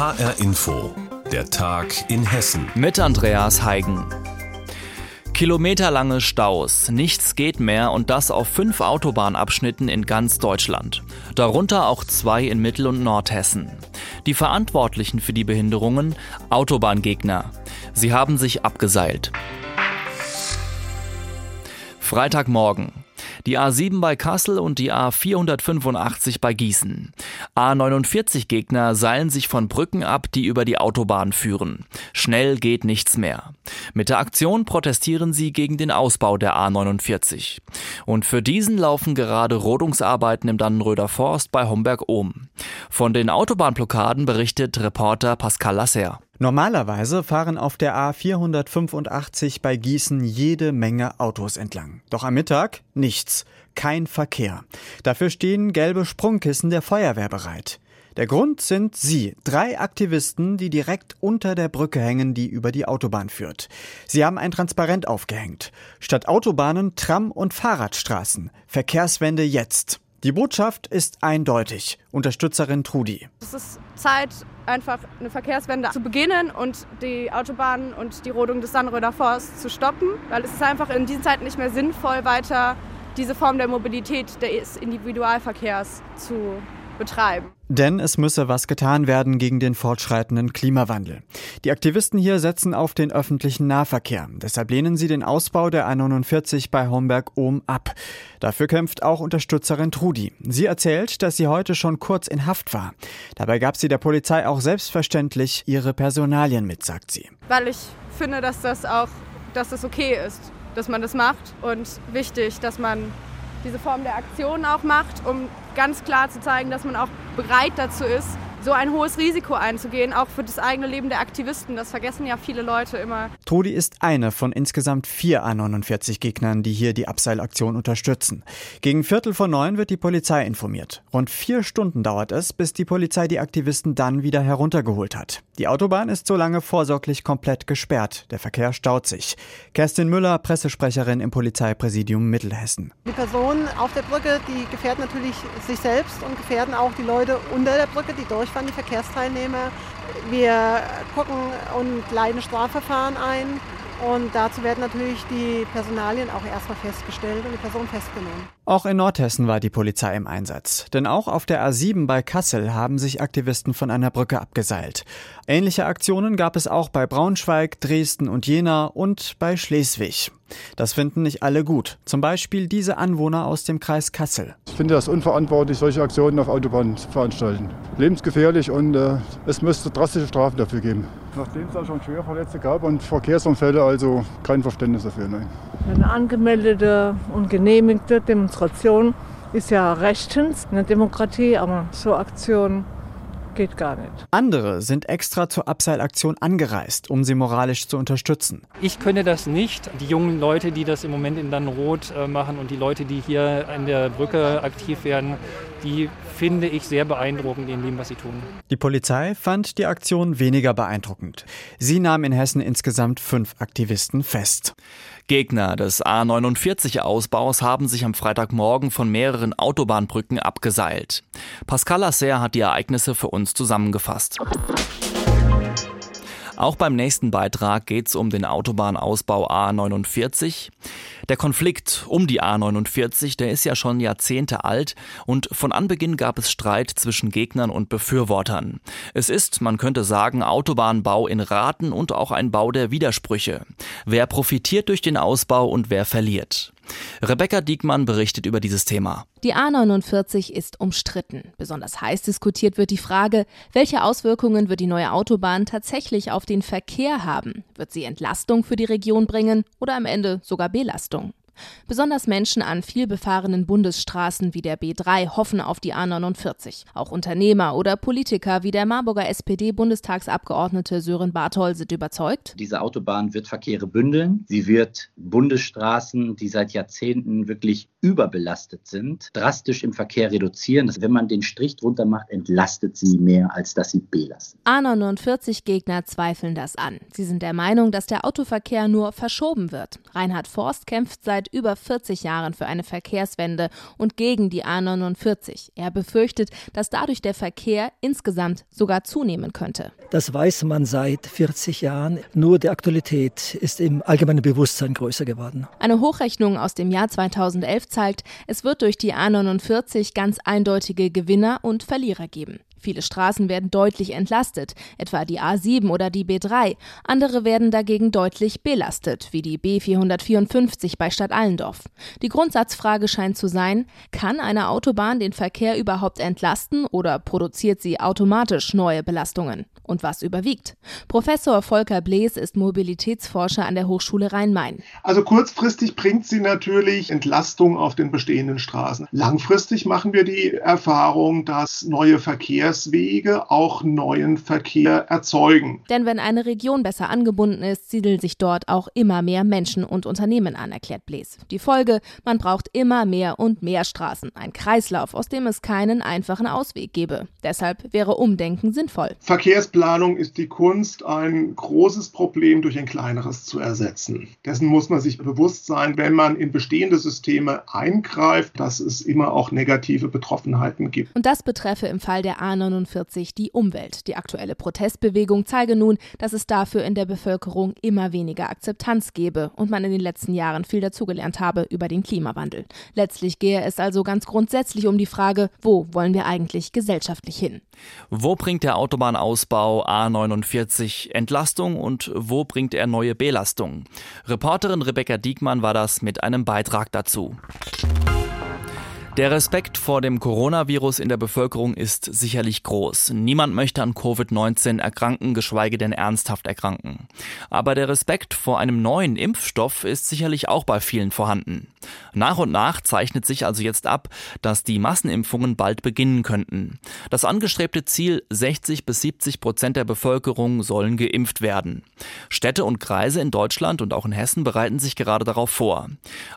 HR Info, der Tag in Hessen. Mit Andreas Heigen. Kilometerlange Staus, nichts geht mehr und das auf fünf Autobahnabschnitten in ganz Deutschland. Darunter auch zwei in Mittel- und Nordhessen. Die Verantwortlichen für die Behinderungen Autobahngegner. Sie haben sich abgeseilt. Freitagmorgen. Die A7 bei Kassel und die A485 bei Gießen. A49-Gegner seilen sich von Brücken ab, die über die Autobahn führen. Schnell geht nichts mehr. Mit der Aktion protestieren sie gegen den Ausbau der A49. Und für diesen laufen gerade Rodungsarbeiten im Dannenröder Forst bei Homberg-Ohm. Von den Autobahnblockaden berichtet Reporter Pascal Lasser. Normalerweise fahren auf der A485 bei Gießen jede Menge Autos entlang. Doch am Mittag nichts, kein Verkehr. Dafür stehen gelbe Sprungkissen der Feuerwehr bereit. Der Grund sind Sie, drei Aktivisten, die direkt unter der Brücke hängen, die über die Autobahn führt. Sie haben ein Transparent aufgehängt. Statt Autobahnen Tram- und Fahrradstraßen. Verkehrswende jetzt. Die Botschaft ist eindeutig. Unterstützerin Trudi. Es ist Zeit, einfach eine Verkehrswende zu beginnen und die Autobahnen und die Rodung des Sandröder Forsts zu stoppen, weil es ist einfach in diesen Zeiten nicht mehr sinnvoll, weiter diese Form der Mobilität des Individualverkehrs zu betreiben. Denn es müsse was getan werden gegen den fortschreitenden Klimawandel. Die Aktivisten hier setzen auf den öffentlichen Nahverkehr. Deshalb lehnen sie den Ausbau der A49 bei Homberg-Ohm ab. Dafür kämpft auch Unterstützerin Trudi. Sie erzählt, dass sie heute schon kurz in Haft war. Dabei gab sie der Polizei auch selbstverständlich ihre Personalien mit, sagt sie. Weil ich finde, dass das auch, dass das okay ist, dass man das macht und wichtig, dass man diese Form der Aktion auch macht, um ganz klar zu zeigen, dass man auch bereit dazu ist, so ein hohes Risiko einzugehen, auch für das eigene Leben der Aktivisten. Das vergessen ja viele Leute immer. Trudi ist eine von insgesamt vier A49-Gegnern, die hier die Abseilaktion unterstützen. Gegen Viertel vor neun wird die Polizei informiert. Rund vier Stunden dauert es, bis die Polizei die Aktivisten dann wieder heruntergeholt hat. Die Autobahn ist so lange vorsorglich komplett gesperrt. Der Verkehr staut sich. Kerstin Müller, Pressesprecherin im Polizeipräsidium Mittelhessen. Die Personen auf der Brücke, die gefährden natürlich sich selbst und gefährden auch die Leute unter der Brücke, die durchfahren, die Verkehrsteilnehmer. Wir gucken und leiten Strafverfahren ein. Und dazu werden natürlich die Personalien auch erstmal festgestellt und die Person festgenommen. Auch in Nordhessen war die Polizei im Einsatz. Denn auch auf der A7 bei Kassel haben sich Aktivisten von einer Brücke abgeseilt. Ähnliche Aktionen gab es auch bei Braunschweig, Dresden und Jena und bei Schleswig. Das finden nicht alle gut. Zum Beispiel diese Anwohner aus dem Kreis Kassel. Ich finde das unverantwortlich, solche Aktionen auf Autobahnen zu veranstalten. Lebensgefährlich und äh, es müsste drastische Strafen dafür geben. Nachdem es da schon Schwerverletzte gab und Verkehrsunfälle, also kein Verständnis dafür. Nein. Eine angemeldete und genehmigte Demonstration ist ja rechtens eine Demokratie, aber so Aktionen geht gar nicht. Andere sind extra zur Abseilaktion angereist, um sie moralisch zu unterstützen. Ich könne das nicht. Die jungen Leute, die das im Moment in Dannenrot äh, machen und die Leute, die hier an der Brücke aktiv werden, die finde ich sehr beeindruckend in dem, was sie tun. Die Polizei fand die Aktion weniger beeindruckend. Sie nahm in Hessen insgesamt fünf Aktivisten fest. Gegner des A49-Ausbaus haben sich am Freitagmorgen von mehreren Autobahnbrücken abgeseilt. Pascal Lasser hat die Ereignisse für uns zusammengefasst. Auch beim nächsten Beitrag geht es um den Autobahnausbau A49. Der Konflikt um die A49, der ist ja schon Jahrzehnte alt und von Anbeginn gab es Streit zwischen Gegnern und Befürwortern. Es ist, man könnte sagen, Autobahnbau in Raten und auch ein Bau der Widersprüche. Wer profitiert durch den Ausbau und wer verliert? Rebecca Diekmann berichtet über dieses Thema. Die A49 ist umstritten. Besonders heiß diskutiert wird die Frage, welche Auswirkungen wird die neue Autobahn tatsächlich auf den Verkehr haben? Wird sie Entlastung für die Region bringen oder am Ende sogar Belastung? Besonders Menschen an vielbefahrenen Bundesstraßen wie der B3 hoffen auf die A49. Auch Unternehmer oder Politiker wie der Marburger SPD-Bundestagsabgeordnete Sören Barthol sind überzeugt. Diese Autobahn wird Verkehre bündeln. Sie wird Bundesstraßen, die seit Jahrzehnten wirklich überbelastet sind, drastisch im Verkehr reduzieren. Das, wenn man den Strich drunter macht, entlastet sie mehr, als dass sie belastet. A49-Gegner zweifeln das an. Sie sind der Meinung, dass der Autoverkehr nur verschoben wird. Reinhard Forst kämpft seit über 40 Jahren für eine Verkehrswende und gegen die A49. Er befürchtet, dass dadurch der Verkehr insgesamt sogar zunehmen könnte. Das weiß man seit 40 Jahren. Nur die Aktualität ist im allgemeinen Bewusstsein größer geworden. Eine Hochrechnung aus dem Jahr 2011 zeigt, es wird durch die A49 ganz eindeutige Gewinner und Verlierer geben. Viele Straßen werden deutlich entlastet, etwa die A7 oder die B3. Andere werden dagegen deutlich belastet, wie die B454 bei Stadt Allendorf. Die Grundsatzfrage scheint zu sein, kann eine Autobahn den Verkehr überhaupt entlasten oder produziert sie automatisch neue Belastungen? Und was überwiegt? Professor Volker Blees ist Mobilitätsforscher an der Hochschule Rhein-Main. Also kurzfristig bringt sie natürlich Entlastung auf den bestehenden Straßen. Langfristig machen wir die Erfahrung, dass neue Verkehrswege auch neuen Verkehr erzeugen. Denn wenn eine Region besser angebunden ist, siedeln sich dort auch immer mehr Menschen und Unternehmen an, erklärt Blees. Die Folge, man braucht immer mehr und mehr Straßen. Ein Kreislauf, aus dem es keinen einfachen Ausweg gebe. Deshalb wäre Umdenken sinnvoll. Verkehrsplanung ist die Kunst, ein großes Problem durch ein kleineres zu ersetzen. Dessen muss man sich bewusst sein, wenn man in bestehende Systeme eingreift, dass es immer auch negative Betroffenheiten gibt. Und das betreffe im Fall der A49 die Umwelt. Die aktuelle Protestbewegung zeige nun, dass es dafür in der Bevölkerung immer weniger Akzeptanz gebe und man in den letzten Jahren viel dazugelernt habe über den Klimawandel. Letztlich gehe es also ganz grundsätzlich um die Frage, wo wollen wir eigentlich gesellschaftlich hin? Wo bringt der Autobahnausbau A49 Entlastung und wo bringt er neue Belastung? Reporterin Rebecca Diekmann war das mit einem Beitrag dazu. Der Respekt vor dem Coronavirus in der Bevölkerung ist sicherlich groß. Niemand möchte an Covid-19 erkranken, geschweige denn ernsthaft erkranken. Aber der Respekt vor einem neuen Impfstoff ist sicherlich auch bei vielen vorhanden. Nach und nach zeichnet sich also jetzt ab, dass die Massenimpfungen bald beginnen könnten. Das angestrebte Ziel 60 bis 70 Prozent der Bevölkerung sollen geimpft werden. Städte und Kreise in Deutschland und auch in Hessen bereiten sich gerade darauf vor.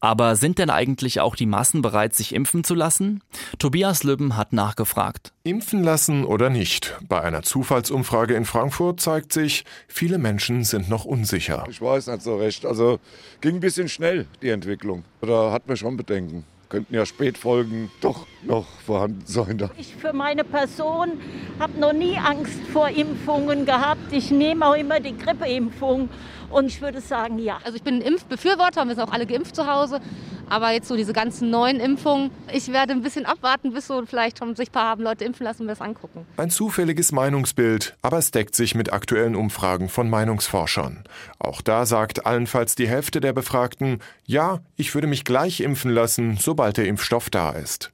Aber sind denn eigentlich auch die Massen bereit, sich impfen impfen zu lassen? Tobias Lübben hat nachgefragt. Impfen lassen oder nicht? Bei einer Zufallsumfrage in Frankfurt zeigt sich, viele Menschen sind noch unsicher. Ich weiß nicht so recht. Also ging ein bisschen schnell, die Entwicklung. Da hat man schon Bedenken könnten ja Spätfolgen doch noch vorhanden sein. Ich für meine Person habe noch nie Angst vor Impfungen gehabt. Ich nehme auch immer die Grippeimpfung und ich würde sagen, ja. Also ich bin Impfbefürworter, wir sind auch alle geimpft zu Hause. Aber jetzt so diese ganzen neuen Impfungen, ich werde ein bisschen abwarten, bis so vielleicht schon sich ein paar haben Leute impfen lassen und wir es angucken. Ein zufälliges Meinungsbild, aber es deckt sich mit aktuellen Umfragen von Meinungsforschern. Auch da sagt allenfalls die Hälfte der Befragten, ja, ich würde mich gleich impfen lassen, sobald der Impfstoff da ist.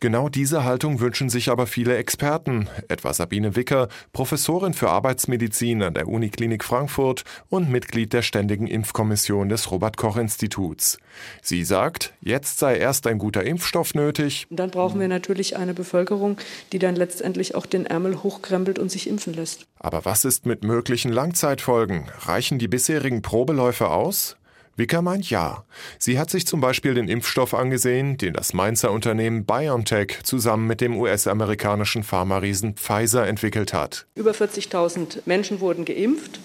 Genau diese Haltung wünschen sich aber viele Experten, etwa Sabine Wicker, Professorin für Arbeitsmedizin an der Uniklinik Frankfurt und Mitglied der Ständigen Impfkommission des Robert Koch Instituts. Sie sagt, jetzt sei erst ein guter Impfstoff nötig. Dann brauchen wir natürlich eine Bevölkerung, die dann letztendlich auch den Ärmel hochkrempelt und sich impfen lässt. Aber was ist mit möglichen Langzeitfolgen? Reichen die bisherigen Probeläufe aus? Wicker meint ja. Sie hat sich zum Beispiel den Impfstoff angesehen, den das Mainzer Unternehmen BioNTech zusammen mit dem US-amerikanischen Pharmariesen Pfizer entwickelt hat. Über 40.000 Menschen wurden geimpft.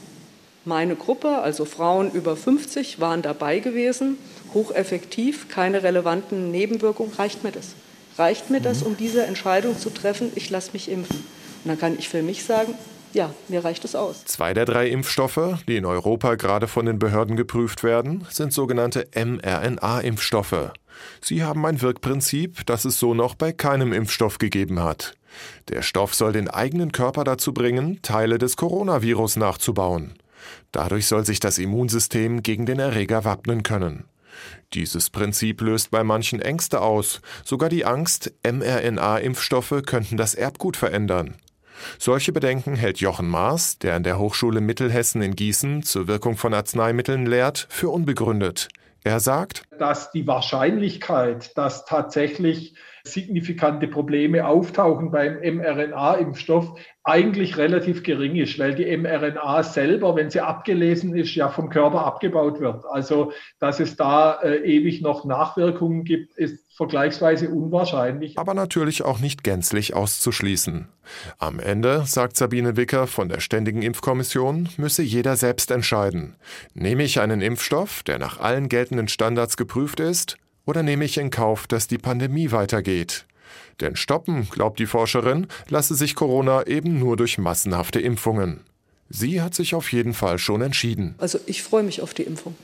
Meine Gruppe, also Frauen über 50, waren dabei gewesen. Hocheffektiv, keine relevanten Nebenwirkungen. Reicht mir das? Reicht mir das, mhm. um diese Entscheidung zu treffen, ich lasse mich impfen? Und dann kann ich für mich sagen, ja, mir reicht es aus. Zwei der drei Impfstoffe, die in Europa gerade von den Behörden geprüft werden, sind sogenannte mRNA-Impfstoffe. Sie haben ein Wirkprinzip, das es so noch bei keinem Impfstoff gegeben hat. Der Stoff soll den eigenen Körper dazu bringen, Teile des Coronavirus nachzubauen. Dadurch soll sich das Immunsystem gegen den Erreger wappnen können. Dieses Prinzip löst bei manchen Ängste aus, sogar die Angst, mRNA-Impfstoffe könnten das Erbgut verändern. Solche Bedenken hält Jochen Maas, der an der Hochschule Mittelhessen in Gießen zur Wirkung von Arzneimitteln lehrt, für unbegründet. Er sagt, dass die Wahrscheinlichkeit, dass tatsächlich signifikante Probleme auftauchen beim mRNA-Impfstoff, eigentlich relativ gering ist, weil die mRNA selber, wenn sie abgelesen ist, ja vom Körper abgebaut wird. Also, dass es da äh, ewig noch Nachwirkungen gibt, ist vergleichsweise unwahrscheinlich. Aber natürlich auch nicht gänzlich auszuschließen. Am Ende, sagt Sabine Wicker von der Ständigen Impfkommission, müsse jeder selbst entscheiden. Nehme ich einen Impfstoff, der nach allen geltenden Standards geprüft ist, oder nehme ich in Kauf, dass die Pandemie weitergeht? Denn stoppen, glaubt die Forscherin, lasse sich Corona eben nur durch massenhafte Impfungen. Sie hat sich auf jeden Fall schon entschieden. Also ich freue mich auf die Impfung.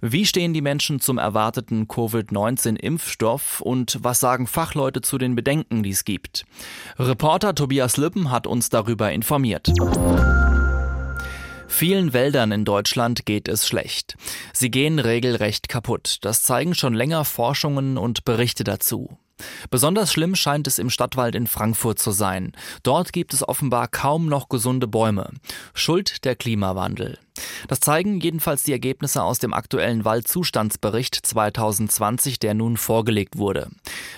Wie stehen die Menschen zum erwarteten Covid-19-Impfstoff und was sagen Fachleute zu den Bedenken, die es gibt? Reporter Tobias Lippen hat uns darüber informiert. Vielen Wäldern in Deutschland geht es schlecht. Sie gehen regelrecht kaputt. Das zeigen schon länger Forschungen und Berichte dazu. Besonders schlimm scheint es im Stadtwald in Frankfurt zu sein. Dort gibt es offenbar kaum noch gesunde Bäume. Schuld der Klimawandel. Das zeigen jedenfalls die Ergebnisse aus dem aktuellen Waldzustandsbericht 2020, der nun vorgelegt wurde.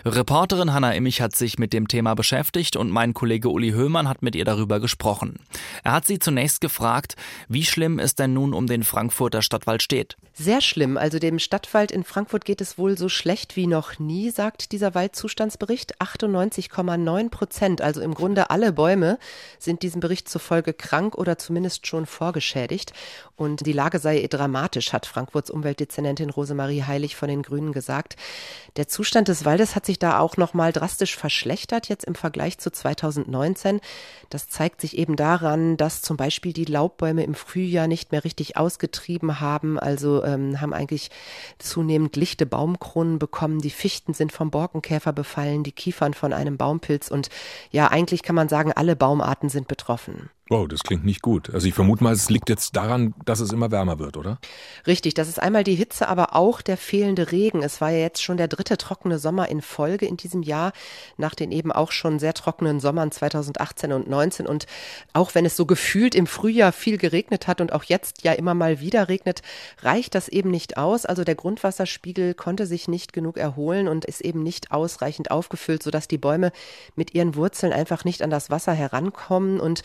Reporterin Hanna Immich hat sich mit dem Thema beschäftigt und mein Kollege Uli Höhmann hat mit ihr darüber gesprochen. Er hat sie zunächst gefragt, wie schlimm es denn nun um den Frankfurter Stadtwald steht. Sehr schlimm. Also dem Stadtwald in Frankfurt geht es wohl so schlecht wie noch nie, sagt dieser Waldzustandsbericht. 98,9 Prozent, also im Grunde alle Bäume, sind diesem Bericht zufolge krank oder zumindest schon vorgeschädigt. Und die Lage sei dramatisch, hat Frankfurts Umweltdezernentin Rosemarie Heilig von den Grünen gesagt. Der Zustand des Waldes hat sich da auch noch mal drastisch verschlechtert jetzt im Vergleich zu 2019. Das zeigt sich eben daran, dass zum Beispiel die Laubbäume im Frühjahr nicht mehr richtig ausgetrieben haben, also ähm, haben eigentlich zunehmend lichte Baumkronen bekommen. Die Fichten sind vom Borkenkäfer befallen, die Kiefern von einem Baumpilz und ja, eigentlich kann man sagen, alle Baumarten sind betroffen. Wow, das klingt nicht gut. Also ich vermute mal, es liegt jetzt daran, dass es immer wärmer wird, oder? Richtig, das ist einmal die Hitze, aber auch der fehlende Regen. Es war ja jetzt schon der dritte trockene Sommer in Folge in diesem Jahr, nach den eben auch schon sehr trockenen Sommern 2018 und 19. Und auch wenn es so gefühlt im Frühjahr viel geregnet hat und auch jetzt ja immer mal wieder regnet, reicht das eben nicht aus. Also der Grundwasserspiegel konnte sich nicht genug erholen und ist eben nicht ausreichend aufgefüllt, sodass die Bäume mit ihren Wurzeln einfach nicht an das Wasser herankommen und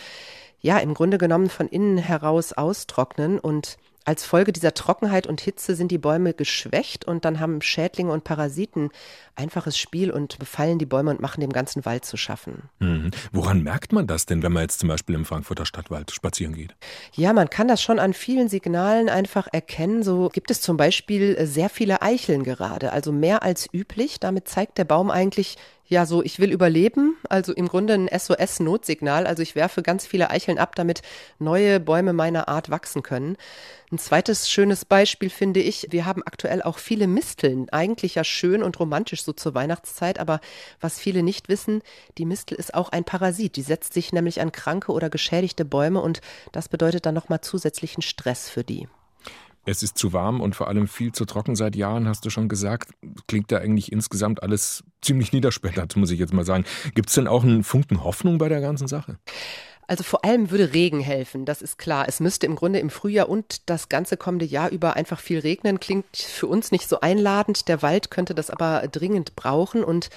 ja im Grunde genommen von innen heraus austrocknen und als Folge dieser Trockenheit und Hitze sind die Bäume geschwächt und dann haben Schädlinge und Parasiten einfaches Spiel und befallen die Bäume und machen dem ganzen Wald zu schaffen. Mhm. Woran merkt man das denn, wenn man jetzt zum Beispiel im Frankfurter Stadtwald spazieren geht? Ja, man kann das schon an vielen Signalen einfach erkennen. So gibt es zum Beispiel sehr viele Eicheln gerade, also mehr als üblich. Damit zeigt der Baum eigentlich, ja, so, ich will überleben, also im Grunde ein SOS-Notsignal. Also ich werfe ganz viele Eicheln ab, damit neue Bäume meiner Art wachsen können. Ein zweites schönes Beispiel finde ich, wir haben aktuell auch viele Misteln. Eigentlich ja schön und romantisch so zur Weihnachtszeit, aber was viele nicht wissen, die Mistel ist auch ein Parasit. Die setzt sich nämlich an kranke oder geschädigte Bäume und das bedeutet dann nochmal zusätzlichen Stress für die. Es ist zu warm und vor allem viel zu trocken seit Jahren, hast du schon gesagt. Klingt da eigentlich insgesamt alles ziemlich niederschmetternd, muss ich jetzt mal sagen. Gibt es denn auch einen Funken Hoffnung bei der ganzen Sache? Also vor allem würde Regen helfen, das ist klar. Es müsste im Grunde im Frühjahr und das ganze kommende Jahr über einfach viel regnen. Klingt für uns nicht so einladend. Der Wald könnte das aber dringend brauchen und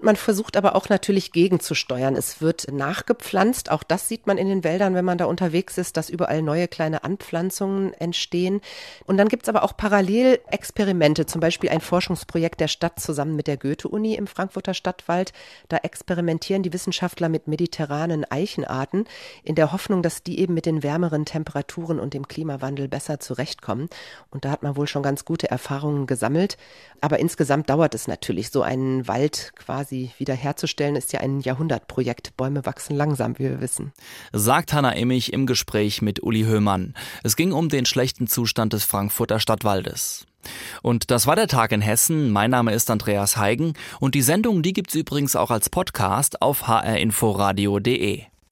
man versucht aber auch natürlich gegenzusteuern. Es wird nachgepflanzt. Auch das sieht man in den Wäldern, wenn man da unterwegs ist, dass überall neue kleine Anpflanzungen entstehen. Und dann gibt's aber auch parallel Experimente, zum Beispiel ein Forschungsprojekt der Stadt zusammen mit der Goethe-Uni im Frankfurter Stadtwald. Da experimentieren die Wissenschaftler mit mediterranen Eichenarten in der Hoffnung, dass die eben mit den wärmeren Temperaturen und dem Klimawandel besser zurechtkommen. Und da hat man wohl schon ganz gute Erfahrungen gesammelt. Aber insgesamt dauert es natürlich, so einen Wald quasi wiederherzustellen, ist ja ein Jahrhundertprojekt. Bäume wachsen langsam, wie wir wissen. Sagt Hanna Immich im Gespräch mit Uli Höhmann. Es ging um den schlechten Zustand des Frankfurter Stadtwaldes. Und das war der Tag in Hessen. Mein Name ist Andreas Heigen und die Sendung, die gibt's übrigens auch als Podcast auf hrinforadio.de.